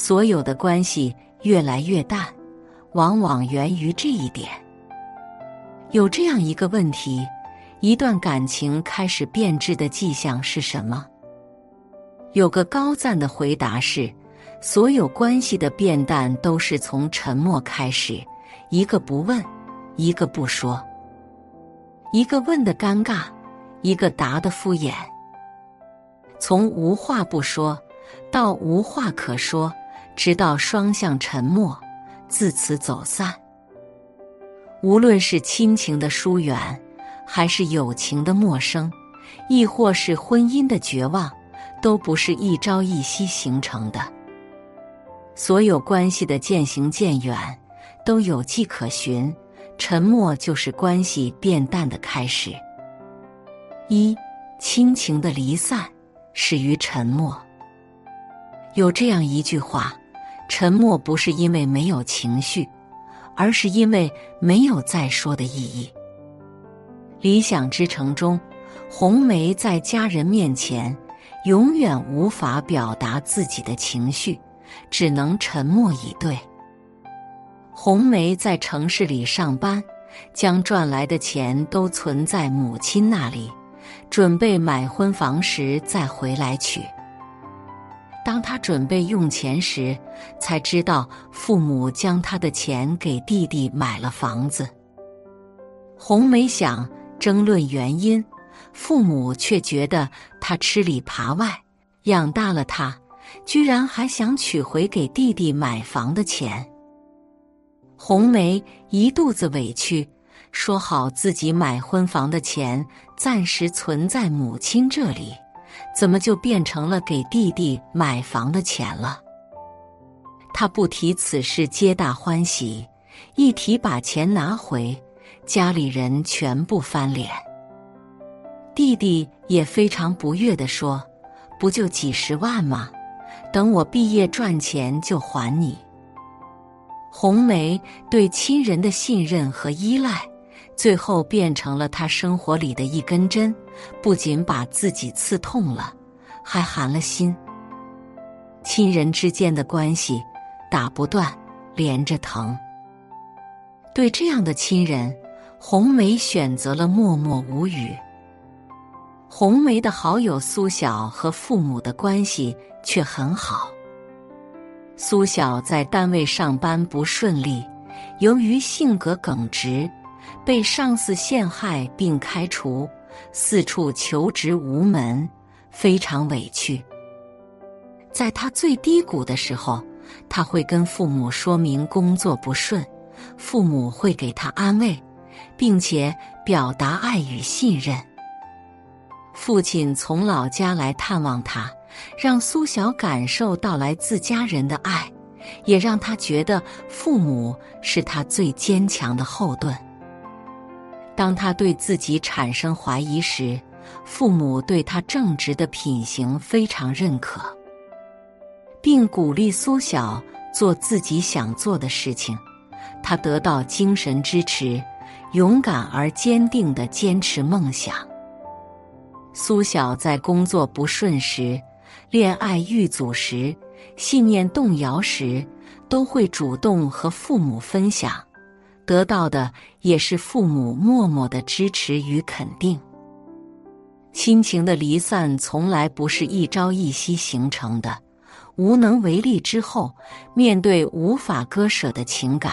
所有的关系越来越淡，往往源于这一点。有这样一个问题：一段感情开始变质的迹象是什么？有个高赞的回答是：所有关系的变淡都是从沉默开始，一个不问，一个不说，一个问的尴尬，一个答的敷衍，从无话不说到无话可说，直到双向沉默，自此走散。无论是亲情的疏远，还是友情的陌生，亦或是婚姻的绝望。都不是一朝一夕形成的。所有关系的渐行渐远，都有迹可循。沉默就是关系变淡的开始。一亲情的离散始于沉默。有这样一句话：沉默不是因为没有情绪，而是因为没有再说的意义。理想之城中，红梅在家人面前。永远无法表达自己的情绪，只能沉默以对。红梅在城市里上班，将赚来的钱都存在母亲那里，准备买婚房时再回来取。当他准备用钱时，才知道父母将他的钱给弟弟买了房子。红梅想争论原因。父母却觉得他吃里扒外，养大了他，居然还想取回给弟弟买房的钱。红梅一肚子委屈，说好自己买婚房的钱暂时存在母亲这里，怎么就变成了给弟弟买房的钱了？他不提此事，皆大欢喜；一提把钱拿回，家里人全部翻脸。弟弟也非常不悦地说：“不就几十万吗？等我毕业赚钱就还你。”红梅对亲人的信任和依赖，最后变成了他生活里的一根针，不仅把自己刺痛了，还寒了心。亲人之间的关系打不断，连着疼。对这样的亲人，红梅选择了默默无语。红梅的好友苏晓和父母的关系却很好。苏晓在单位上班不顺利，由于性格耿直，被上司陷害并开除，四处求职无门，非常委屈。在他最低谷的时候，他会跟父母说明工作不顺，父母会给他安慰，并且表达爱与信任。父亲从老家来探望他，让苏小感受到来自家人的爱，也让他觉得父母是他最坚强的后盾。当他对自己产生怀疑时，父母对他正直的品行非常认可，并鼓励苏小做自己想做的事情。他得到精神支持，勇敢而坚定的坚持梦想。苏晓在工作不顺时、恋爱遇阻时、信念动摇时，都会主动和父母分享，得到的也是父母默默的支持与肯定。亲情的离散从来不是一朝一夕形成的，无能为力之后，面对无法割舍的情感，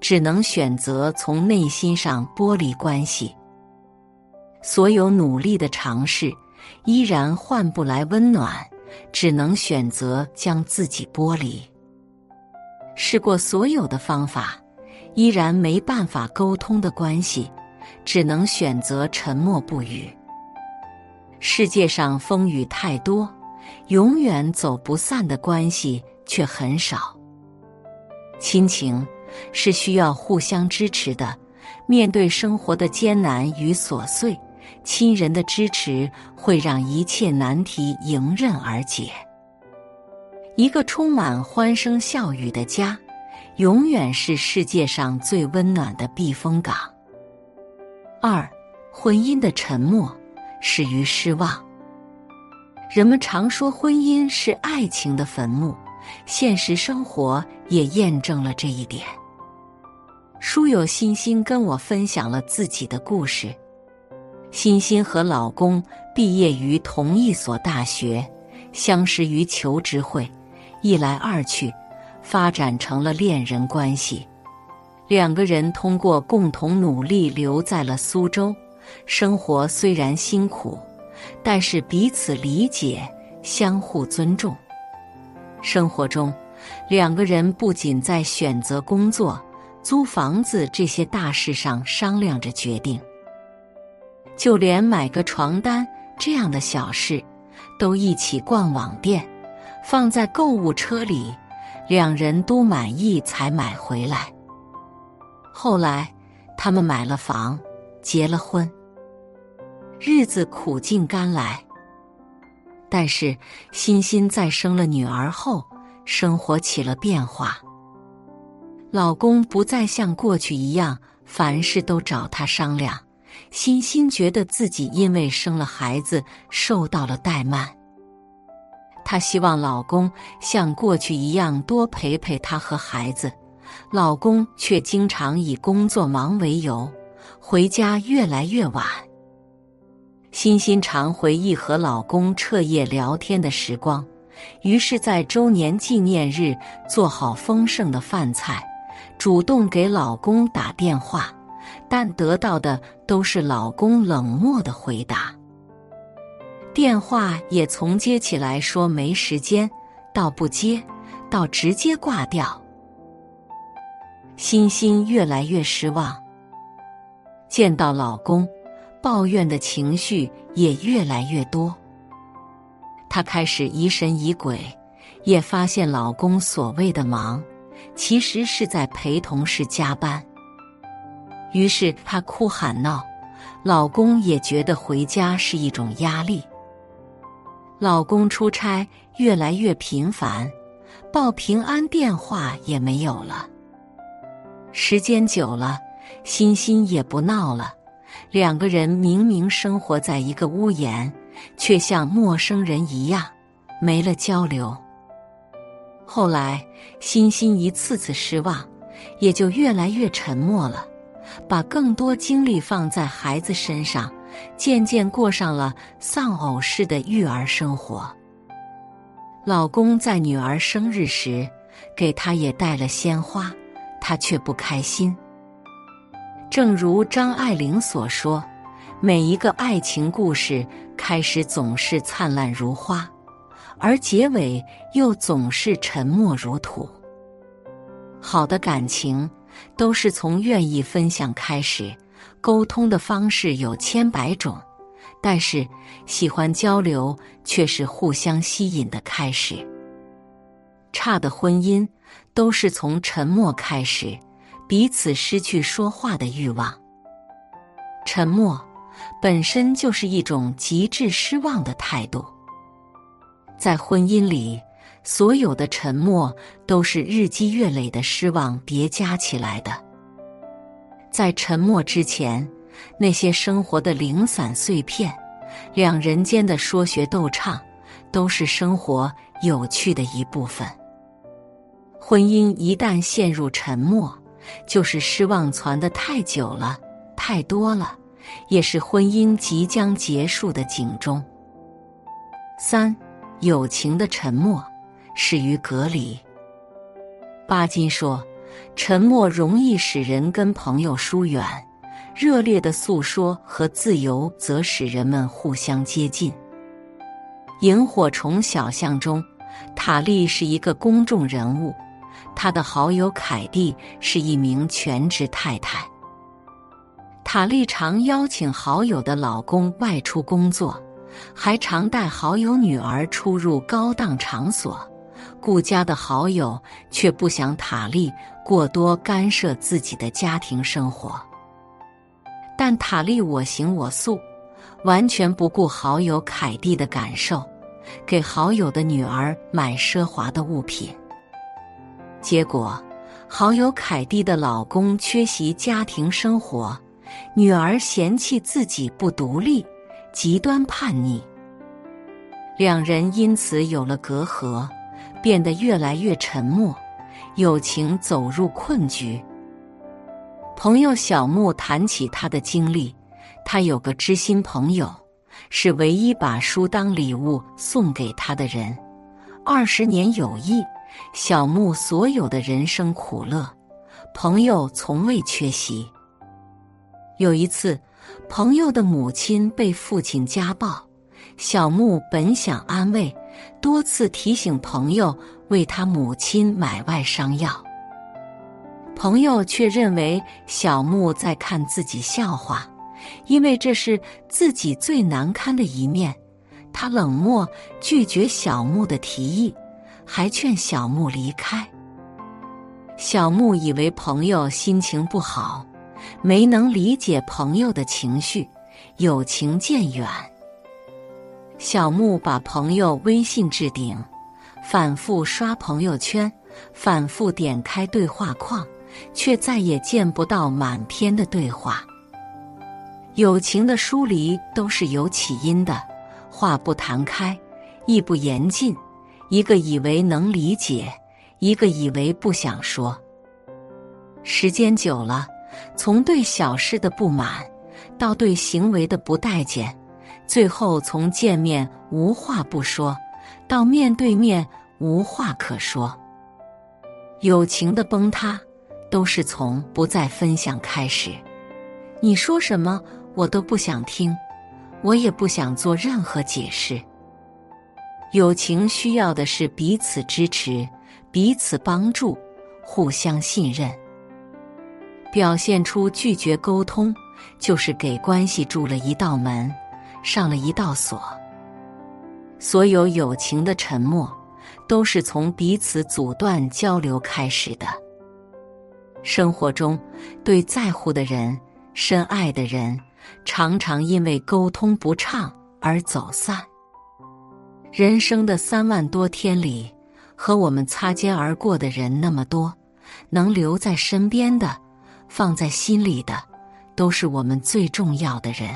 只能选择从内心上剥离关系。所有努力的尝试，依然换不来温暖，只能选择将自己剥离。试过所有的方法，依然没办法沟通的关系，只能选择沉默不语。世界上风雨太多，永远走不散的关系却很少。亲情是需要互相支持的，面对生活的艰难与琐碎。亲人的支持会让一切难题迎刃而解。一个充满欢声笑语的家，永远是世界上最温暖的避风港。二，婚姻的沉默始于失望。人们常说婚姻是爱情的坟墓，现实生活也验证了这一点。书友欣欣跟我分享了自己的故事。欣欣和老公毕业于同一所大学，相识于求职会，一来二去，发展成了恋人关系。两个人通过共同努力留在了苏州，生活虽然辛苦，但是彼此理解，相互尊重。生活中，两个人不仅在选择工作。租房子这些大事上商量着决定，就连买个床单这样的小事，都一起逛网店，放在购物车里，两人都满意才买回来。后来，他们买了房，结了婚，日子苦尽甘来。但是，欣欣在生了女儿后，生活起了变化。老公不再像过去一样凡事都找她商量，欣欣觉得自己因为生了孩子受到了怠慢。她希望老公像过去一样多陪陪她和孩子，老公却经常以工作忙为由回家越来越晚。欣欣常回忆和老公彻夜聊天的时光，于是，在周年纪念日做好丰盛的饭菜。主动给老公打电话，但得到的都是老公冷漠的回答。电话也从接起来说没时间，到不接，到直接挂掉。欣欣越来越失望，见到老公，抱怨的情绪也越来越多。她开始疑神疑鬼，也发现老公所谓的忙。其实是在陪同事加班，于是她哭喊闹，老公也觉得回家是一种压力。老公出差越来越频繁，报平安电话也没有了。时间久了，欣欣也不闹了，两个人明明生活在一个屋檐，却像陌生人一样，没了交流。后来，欣欣一次次失望，也就越来越沉默了，把更多精力放在孩子身上，渐渐过上了丧偶式的育儿生活。老公在女儿生日时，给她也带了鲜花，她却不开心。正如张爱玲所说：“每一个爱情故事开始总是灿烂如花。”而结尾又总是沉默如土。好的感情都是从愿意分享开始，沟通的方式有千百种，但是喜欢交流却是互相吸引的开始。差的婚姻都是从沉默开始，彼此失去说话的欲望。沉默本身就是一种极致失望的态度。在婚姻里，所有的沉默都是日积月累的失望叠加起来的。在沉默之前，那些生活的零散碎片，两人间的说学逗唱，都是生活有趣的一部分。婚姻一旦陷入沉默，就是失望攒的太久了、太多了，也是婚姻即将结束的警钟。三。友情的沉默始于隔离。巴金说：“沉默容易使人跟朋友疏远，热烈的诉说和自由则使人们互相接近。”《萤火虫小巷》中，塔莉是一个公众人物，她的好友凯蒂是一名全职太太。塔莉常邀请好友的老公外出工作。还常带好友女儿出入高档场所，顾家的好友却不想塔利过多干涉自己的家庭生活。但塔利我行我素，完全不顾好友凯蒂的感受，给好友的女儿买奢华的物品。结果，好友凯蒂的老公缺席家庭生活，女儿嫌弃自己不独立。极端叛逆，两人因此有了隔阂，变得越来越沉默，友情走入困局。朋友小木谈起他的经历，他有个知心朋友，是唯一把书当礼物送给他的人。二十年友谊，小木所有的人生苦乐，朋友从未缺席。有一次，朋友的母亲被父亲家暴，小木本想安慰，多次提醒朋友为他母亲买外伤药。朋友却认为小木在看自己笑话，因为这是自己最难堪的一面。他冷漠拒绝小木的提议，还劝小木离开。小木以为朋友心情不好，没能理解朋友的情绪，友情渐远。小木把朋友微信置顶，反复刷朋友圈，反复点开对话框。却再也见不到满篇的对话。友情的疏离都是有起因的，话不谈开，意不言尽，一个以为能理解，一个以为不想说。时间久了，从对小事的不满，到对行为的不待见，最后从见面无话不说，到面对面无话可说。友情的崩塌。都是从不再分享开始。你说什么，我都不想听，我也不想做任何解释。友情需要的是彼此支持、彼此帮助、互相信任。表现出拒绝沟通，就是给关系筑了一道门，上了一道锁。所有友情的沉默，都是从彼此阻断交流开始的。生活中，对在乎的人、深爱的人，常常因为沟通不畅而走散。人生的三万多天里，和我们擦肩而过的人那么多，能留在身边的、放在心里的，都是我们最重要的人。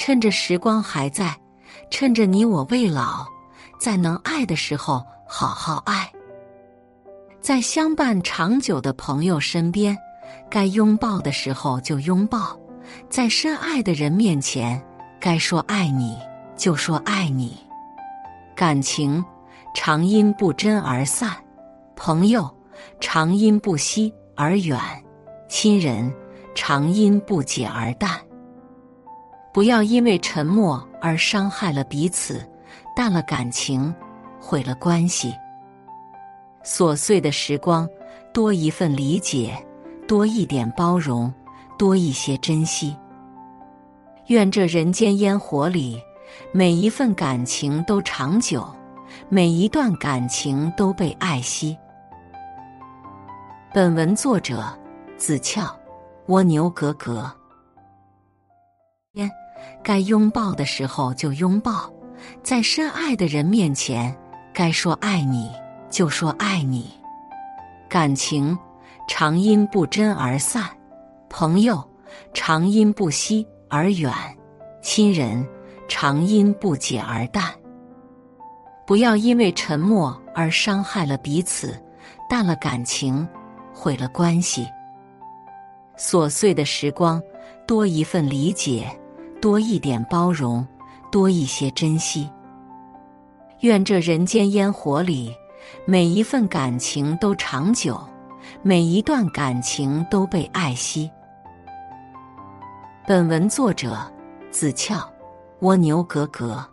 趁着时光还在，趁着你我未老，在能爱的时候好好爱。在相伴长久的朋友身边，该拥抱的时候就拥抱；在深爱的人面前，该说爱你就说爱你。感情常因不真而散，朋友常因不惜而远，亲人常因不解而淡。不要因为沉默而伤害了彼此，淡了感情，毁了关系。琐碎的时光，多一份理解，多一点包容，多一些珍惜。愿这人间烟火里，每一份感情都长久，每一段感情都被爱惜。本文作者：子俏，蜗牛格格。该拥抱的时候就拥抱，在深爱的人面前，该说爱你。就说爱你，感情常因不真而散，朋友常因不惜而远，亲人常因不解而淡。不要因为沉默而伤害了彼此，淡了感情，毁了关系。琐碎的时光，多一份理解，多一点包容，多一些珍惜。愿这人间烟火里。每一份感情都长久，每一段感情都被爱惜。本文作者：子俏，蜗牛格格。